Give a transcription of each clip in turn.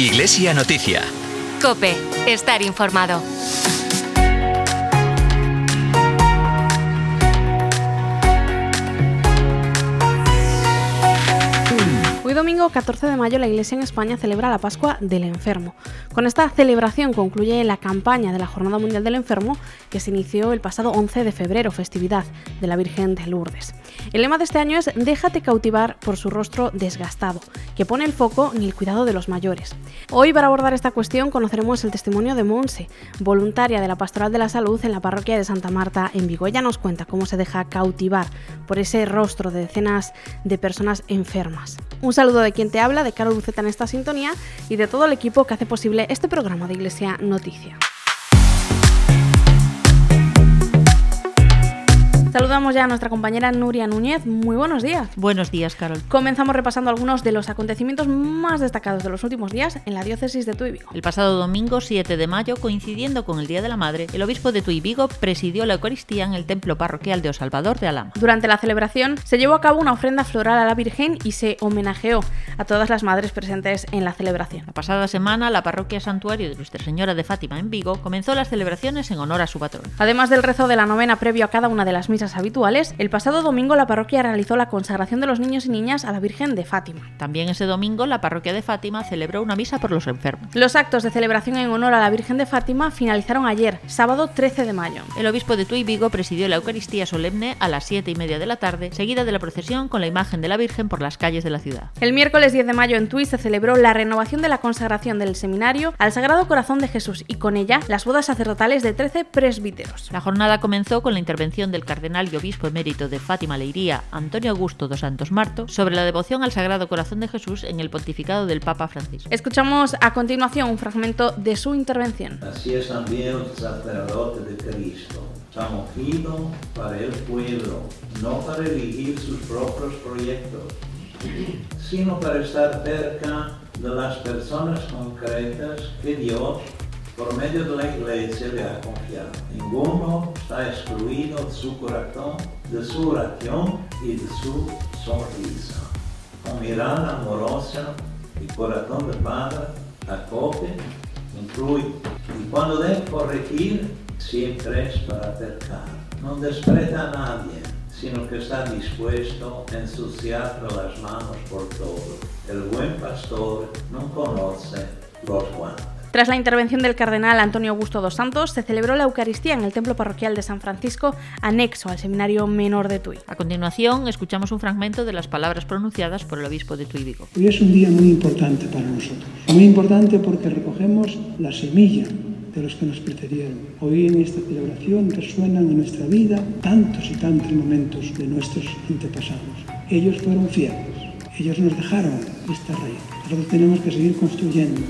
Iglesia Noticia. Cope, estar informado. Hoy domingo 14 de mayo la Iglesia en España celebra la Pascua del Enfermo. Con esta celebración concluye la campaña de la Jornada Mundial del Enfermo que se inició el pasado 11 de febrero, festividad de la Virgen de Lourdes. El lema de este año es Déjate cautivar por su rostro desgastado, que pone el foco en el cuidado de los mayores. Hoy para abordar esta cuestión conoceremos el testimonio de Monse, voluntaria de la Pastoral de la Salud en la parroquia de Santa Marta en Vigo. Ella nos cuenta cómo se deja cautivar por ese rostro de decenas de personas enfermas. Un saludo de quien te habla, de Carol Buceta en esta sintonía y de todo el equipo que hace posible este programa de Iglesia Noticia. Saludamos ya a nuestra compañera Nuria Núñez. Muy buenos días. Buenos días, Carol. Comenzamos repasando algunos de los acontecimientos más destacados de los últimos días en la diócesis de Tuy Vigo. El pasado domingo 7 de mayo, coincidiendo con el Día de la Madre, el obispo de Tuy Vigo presidió la Eucaristía en el templo parroquial de Osalvador de Alama. Durante la celebración se llevó a cabo una ofrenda floral a la Virgen y se homenajeó a todas las madres presentes en la celebración. La pasada semana, la parroquia santuario de Nuestra Señora de Fátima en Vigo comenzó las celebraciones en honor a su patrón. Además del rezo de la novena previo a cada una de las misas habituales, el pasado domingo la parroquia realizó la consagración de los niños y niñas a la Virgen de Fátima. También ese domingo la parroquia de Fátima celebró una misa por los enfermos. Los actos de celebración en honor a la Virgen de Fátima finalizaron ayer, sábado 13 de mayo. El obispo de Tuy Vigo presidió la Eucaristía solemne a las 7 y media de la tarde, seguida de la procesión con la imagen de la Virgen por las calles de la ciudad. El miércoles 10 de mayo en Tuy se celebró la renovación de la consagración del seminario al Sagrado Corazón de Jesús y con ella las bodas sacerdotales de 13 presbíteros. La jornada comenzó con la intervención del cardenal y obispo emérito de Fátima Leiría, Antonio Augusto dos Santos Marto, sobre la devoción al Sagrado Corazón de Jesús en el pontificado del Papa Francisco. Escuchamos a continuación un fragmento de su intervención. Así es también el sacerdote de Cristo, tan ungido para el pueblo, no para elegir sus propios proyectos, sino para estar cerca de las personas concretas que Dios por medio de la iglesia le ha confiado. Ninguno está excluido de su corazón, de su oración y de su sonrisa. Con mirada amorosa y corazón de padre, acoge, incluye. Y cuando debe corregir, siempre es para acercar. No desprecia a nadie, sino que está dispuesto a ensuciarle las manos por todo. El buen pastor no conoce. Tras la intervención del cardenal Antonio Augusto dos Santos, se celebró la Eucaristía en el templo parroquial de San Francisco, anexo al Seminario Menor de Tui. A continuación, escuchamos un fragmento de las palabras pronunciadas por el obispo de Tui Vigo. Hoy es un día muy importante para nosotros. Muy importante porque recogemos la semilla de los que nos precedieron. Hoy en esta celebración resuenan en nuestra vida tantos y tantos momentos de nuestros antepasados. Ellos fueron fieles, ellos nos dejaron esta raíz. Nosotros tenemos que seguir construyendo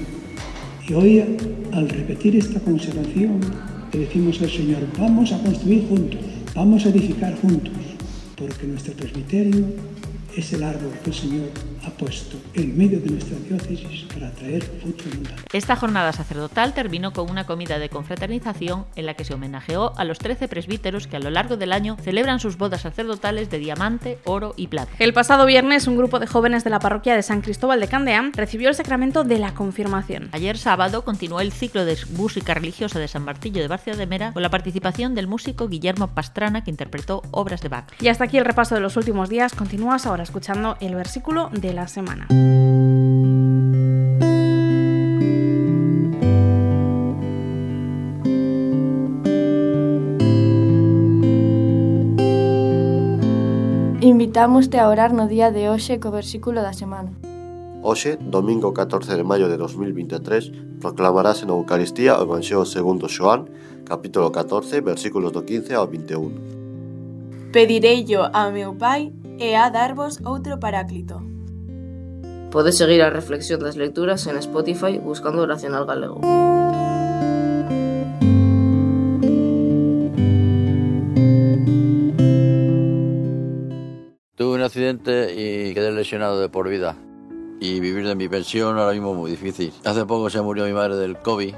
y hoy, al repetir esta conservación, le decimos al Señor, vamos a construir juntos, vamos a edificar juntos, porque nuestro presbiterio es el árbol que el Señor ha puesto en medio de nuestra diócesis para traer fruto abundante. Esta jornada sacerdotal terminó con una comida de confraternización en la que se homenajeó a los 13 presbíteros que a lo largo del año celebran sus bodas sacerdotales de diamante, oro y plata. El pasado viernes, un grupo de jóvenes de la parroquia de San Cristóbal de Candeán recibió el sacramento de la confirmación. Ayer sábado continuó el ciclo de música religiosa de San Martillo de Barcia de Mera con la participación del músico Guillermo Pastrana que interpretó obras de Bach. Y hasta aquí el repaso de los últimos días. Continúas ahora escuchando el versículo de de la semana. Invitámoste a orar no día de hoxe co versículo da semana. Hoxe, domingo 14 de maio de 2023, proclamarase na Eucaristía o Evangelio segundo Xoán, capítulo 14, versículos do 15 ao 21. Pedireillo a meu pai e a darvos outro paráclito. Podes seguir a reflexión das lecturas en Spotify buscando Oracional Galego. Tuve un accidente y quedé lesionado de por vida. Y vivir de mi pensión ahora mismo es muy difícil. Hace poco se murió mi madre del COVID.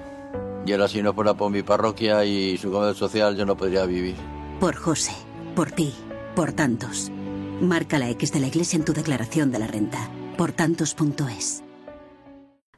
Y ahora si no fuera por mi parroquia y su comedor social yo no podría vivir. Por José, por ti, por tantos. Marca la X de la Iglesia en tu declaración de la renta. Por tantos.es.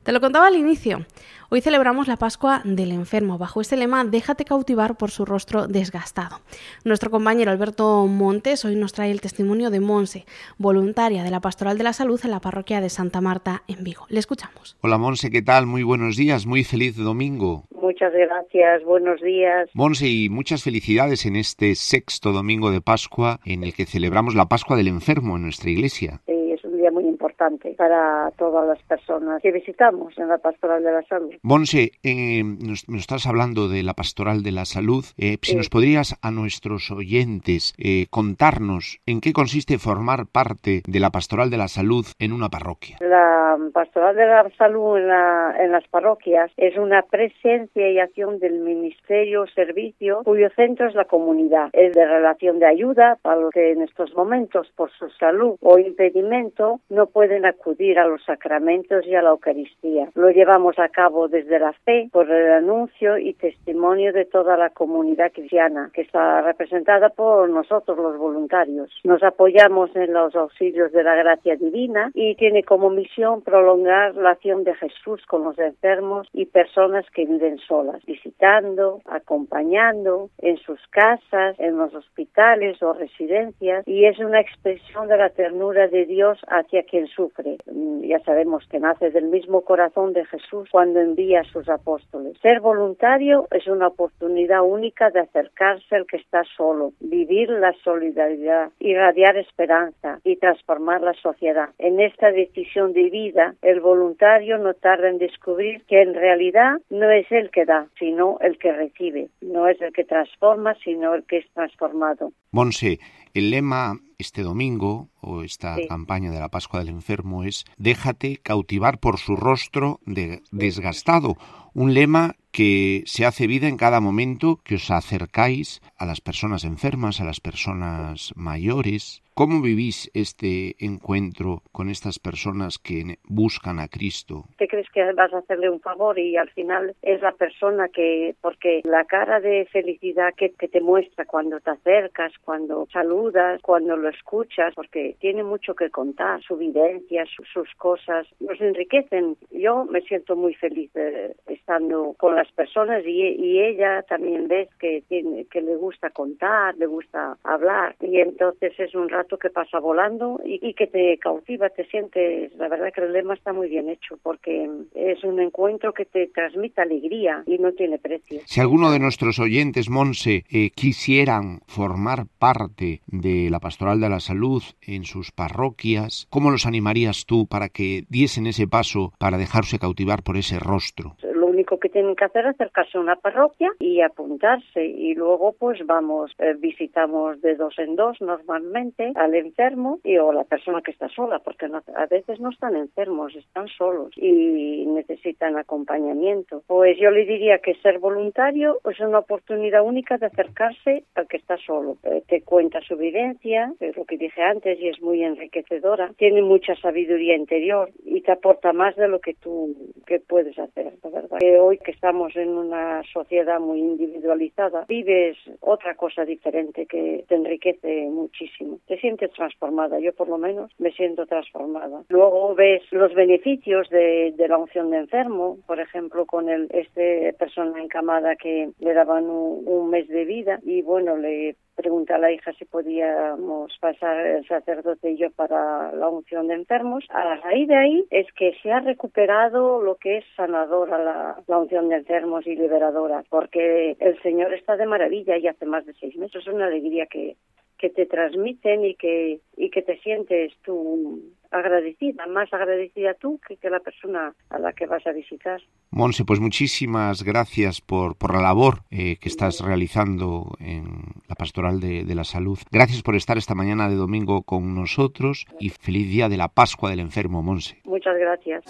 Te lo contaba al inicio. Hoy celebramos la Pascua del Enfermo. Bajo este lema, déjate cautivar por su rostro desgastado. Nuestro compañero Alberto Montes hoy nos trae el testimonio de Monse, voluntaria de la Pastoral de la Salud en la parroquia de Santa Marta en Vigo. Le escuchamos. Hola Monse, ¿qué tal? Muy buenos días, muy feliz domingo. Muchas gracias, buenos días. Monse, y muchas felicidades en este sexto domingo de Pascua en el que celebramos la Pascua del Enfermo en nuestra iglesia. Sí, día muy importante para todas las personas que visitamos en la Pastoral de la Salud. Monse, eh, nos, nos, estás hablando de la Pastoral de la Salud. Eh, si Sí. nos podrías a nuestros oyentes eh, contarnos en qué consiste formar parte de la Pastoral de la Salud en una parroquia. La Pastoral de la Salud en, la- en las parroquias es una presencia y acción del Ministerio Servicio cuyo centro es la comunidad. Es de relación de ayuda para los que en estos momentos por su salud o impedimento no pueden acudir a los sacramentos y a la Eucaristía. Lo llevamos a cabo desde la fe por el anuncio y testimonio de toda la comunidad cristiana que está representada por nosotros los voluntarios. Nos apoyamos en los auxilios de la gracia divina y tiene como misión prolongar la acción de Jesús con los enfermos y personas que viven solas, visitando, acompañando en sus casas, en los hospitales o residencias y es una expresión de la ternura de Dios hacia quien sufre. Mm, Ya sabemos que nace del mismo corazón de Jesús cuando envía a sus apóstoles. Ser voluntario es una oportunidad única de acercarse al que está solo, vivir la solidaridad, irradiar esperanza y transformar la sociedad. En esta decisión de vida, el voluntario no tarda en descubrir que en realidad no es el que da, sino el que recibe. No es el que transforma, sino el que es transformado. Monse, el lema este domingo o esta Sí. campaña de la Pascua del Enfermo es Déjate cautivar por su rostro de- desgastado. Un lema que se hace vida en cada momento que os acercáis a las personas enfermas, a las personas mayores. ¿Cómo vivís este encuentro con estas personas que buscan a Cristo? te crees que vas a hacerle un favor y al final es la persona que, porque la cara de felicidad que, que te muestra cuando te acercas, cuando saludas, cuando lo escuchas, porque tiene mucho que contar, su vivencia, su- sus cosas, nos enriquecen. Yo me siento muy feliz eh, estando con personas y, ella también ves que tiene, que le gusta contar, le gusta hablar y entonces es un rato que pasa volando y, y que te cautiva, te sientes, la verdad que el lema está muy bien hecho porque es un encuentro que te transmite alegría y no tiene precio. Si alguno de nuestros oyentes, Monse, eh, quisieran formar parte de la Pastoral de la Salud en sus parroquias, ¿cómo los animarías tú para que diesen ese paso para dejarse cautivar por ese rostro? Único que tienen que hacer es acercarse a una parroquia y apuntarse y luego pues vamos, eh, visitamos de dos en dos normalmente al enfermo y o la persona que está sola porque no- a veces no están enfermos, están solos y necesitan acompañamiento. Pues yo le diría que ser voluntario es una oportunidad única de acercarse al que está solo. Eh, te cuenta su vivencia, es lo que dije antes y es muy enriquecedora. Tiene mucha sabiduría interior y te aporta más de lo que tú que puedes hacer, la verdad. Hoy que estamos en una sociedad muy individualizada, vives otra cosa diferente que te enriquece muchísimo. Te sientes transformada, yo por lo menos me siento transformada. Luego ves los beneficios de, de la unción de enfermo, por ejemplo, con el este persona encamada que le daban un, un mes de vida y bueno, le pregunté a la hija si podíamos pasar el sacerdote y yo para la unción de enfermos. A raíz de ahí es que se ha recuperado lo que es sanadora la, la unción de enfermos y liberadora, porque el Señor está de maravilla y hace más de seis meses. Es una alegría que, que te transmiten y que, y que te sientes tú agradecida, más agradecida tú que, que la persona a la que vas a visitar. Monse, pues muchísimas gracias por, por la labor eh, que estás realizando en la Pastoral de, de la Salud. Gracias por estar esta mañana de domingo con nosotros y feliz día de la Pascua del Enfermo, Monse. Muchas gracias.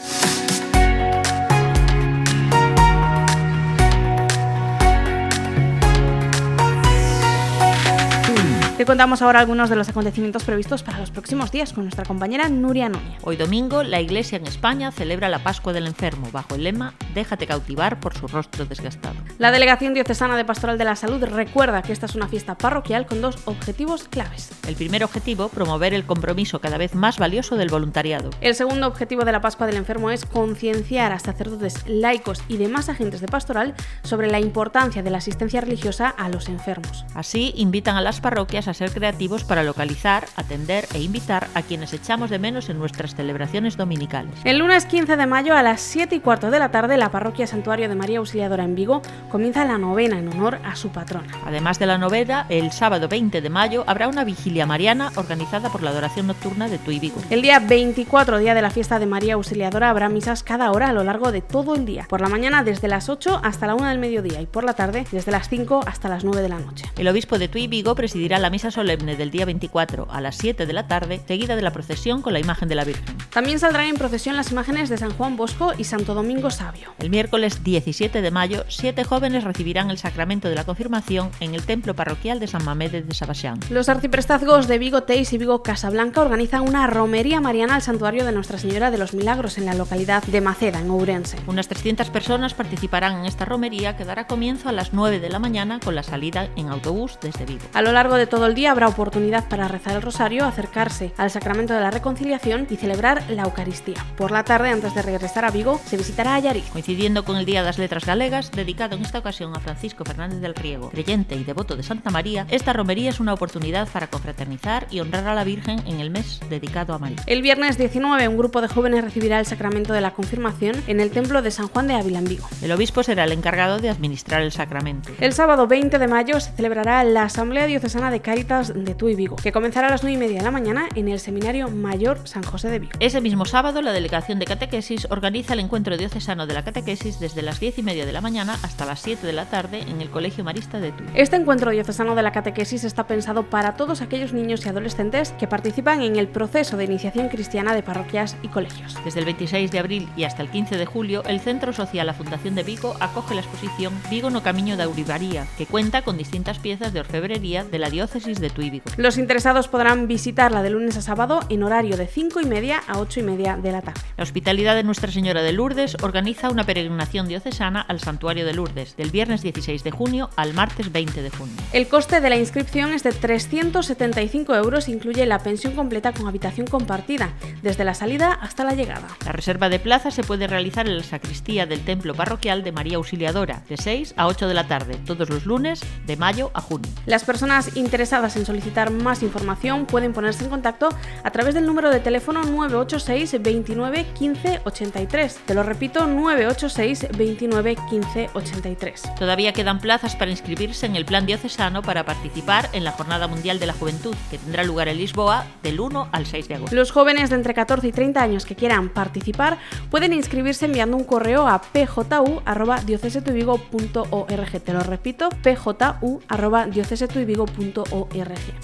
Te contamos ahora algunos de los acontecimientos previstos para los próximos días con nuestra compañera Nuria Núñez. Hoy domingo, la Iglesia en España celebra la Pascua del Enfermo bajo el lema Déjate cautivar por su rostro desgastado. La Delegación Diocesana de Pastoral de la Salud recuerda que esta es una fiesta parroquial con dos objetivos claves. El primer objetivo, promover el compromiso cada vez más valioso del voluntariado. El segundo objetivo de la Pascua del Enfermo es concienciar a sacerdotes, laicos y demás agentes de pastoral sobre la importancia de la asistencia religiosa a los enfermos. Así, invitan a las parroquias a ser creativos para localizar, atender e invitar a quienes echamos de menos en nuestras celebraciones dominicales. El lunes 15 de mayo a las 7 y cuarto de la tarde, la parroquia Santuario de María Auxiliadora en Vigo comienza la novena en honor a su patrona. Además de la novena, el sábado 20 de mayo habrá una vigilia mariana organizada por la adoración nocturna de Tui Vigo. El día 24, día de la fiesta de María Auxiliadora, habrá misas cada hora a lo largo de todo el día. Por la mañana desde las 8 hasta la 1 del mediodía y por la tarde desde las 5 hasta las 9 de la noche. El obispo de Tui Vigo presidirá la misa solemne del día 24 a las 7 de la tarde, seguida de la procesión con la imagen de la Virgen. También saldrán en procesión las imágenes de San Juan Bosco y Santo Domingo Sabio. El miércoles 17 de mayo, siete jóvenes recibirán el sacramento de la confirmación en el templo parroquial de San Mamede de Sabaxián. Los arciprestazgos de Vigo Teis y Vigo Casablanca organizan una romería mariana al santuario de Nuestra Señora de los Milagros en la localidad de Maceda, en Ourense. Unas 300 personas participarán en esta romería que dará comienzo a las 9 de la mañana con la salida en autobús desde Vigo. A lo largo de todo el día habrá oportunidad para rezar el rosario, acercarse al sacramento de la reconciliación y celebrar la Eucaristía. Por la tarde, antes de regresar a Vigo, se visitará a Yariz. Coincidiendo con el Día de las Letras Galegas, dedicado en esta ocasión a Francisco Fernández del Riego, creyente y devoto de Santa María, esta romería es una oportunidad para confraternizar y honrar a la Virgen en el mes dedicado a María. El viernes 19, un grupo de jóvenes recibirá el sacramento de la confirmación en el templo de San Juan de Ávila en Vigo. El obispo será el encargado de administrar el sacramento. El sábado 20 de mayo se celebrará la Asamblea Diocesana de Cáritas de Tui Vigo, que comenzará a las 9 y media de la mañana en el Seminario Mayor San José de Vigo. Ese mismo sábado, la Delegación de Catequesis organiza el encuentro diocesano de la catequesis desde las 10 y media de la mañana hasta las 7 de la tarde en el Colegio Marista de Tui. Este encuentro diocesano de la catequesis está pensado para todos aquellos niños y adolescentes que participan en el proceso de iniciación cristiana de parroquias y colegios. Desde el 26 de abril y hasta el 15 de julio, el Centro Social La Fundación de Vigo acoge la exposición Vigo no Camiño da Uribaría, que cuenta con distintas piezas de orfebrería de la diócesis de Tui Vigo. Los interesados podrán visitarla de lunes a sábado en horario de 5 y media a 8 y media de la tarde. La Hospitalidad de Nuestra Señora de Lourdes organiza una peregrinación diocesana al Santuario de Lourdes, del viernes 16 de junio al martes 20 de junio. El coste de la inscripción es de 375 euros, incluye la pensión completa con habitación compartida, desde la salida hasta la llegada. La reserva de plaza se puede realizar en la sacristía del Templo Parroquial de María Auxiliadora, de 6 a 8 de la tarde, todos los lunes, de mayo a junio. Las personas interesadas en solicitar más información pueden ponerse en contacto a través del número de teléfono 986 29 15 83. Te lo repito, 986 29 15 83. Todavía quedan plazas para inscribirse en el Plan Diocesano para participar en la Jornada Mundial de la Juventud, que tendrá lugar en Lisboa del 1 al 6 de agosto. Los jóvenes de entre 14 y 30 años que quieran participar pueden inscribirse enviando un correo a pju.diocesetuivigo.org. Te lo repito,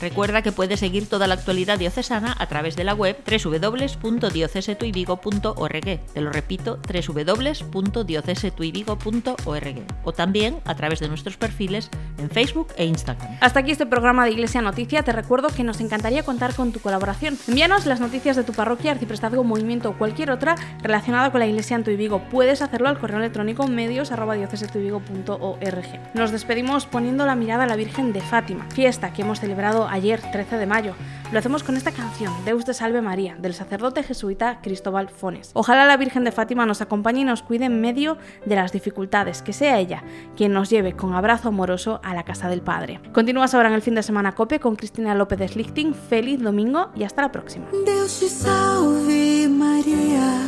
Recuerda que puedes seguir toda la actualidad diocesana a través de la web www.diocesetuivigo.org. Te lo repito, www.diocesetuivigo.org. O también a través de nuestros perfiles en Facebook e Instagram. Hasta aquí este programa de Iglesia Noticia. Te recuerdo que nos encantaría contar con tu colaboración. Envíanos las noticias de tu parroquia, arciprestazgo, movimiento o cualquier otra relacionada con la Iglesia en Vigo. Puedes hacerlo al correo electrónico medios@diocesetuivigo.org. Nos despedimos poniendo la mirada a la Virgen de Fátima, fiesta que hemos celebrado ayer, 13 de mayo. Lo hacemos con esta canción, Deus te salve María, del sacerdote jesuita Cristóbal Fones. Ojalá la Virgen de Fátima nos acompañe y nos cuide en medio de las dificultades, que sea ella quien nos lleve con abrazo amoroso a la casa del Padre. Continúas ahora en el fin de semana COPE con Cristina López Slichting. Feliz domingo y hasta la próxima. Deus te salve María,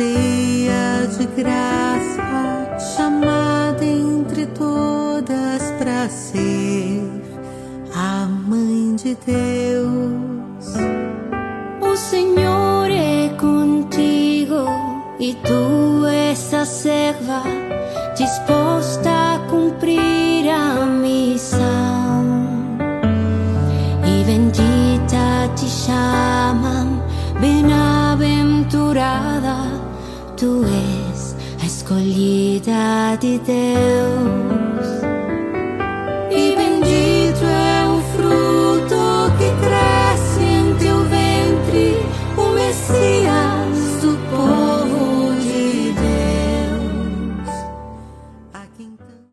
cheia de graça, chamada entre todas para ser a mãe de Deus. O Senhor é contigo e tu essa serva disposta a cumprir a missão. E bendita te chamam, bem-aventurada, tu és a escolhida de Deus.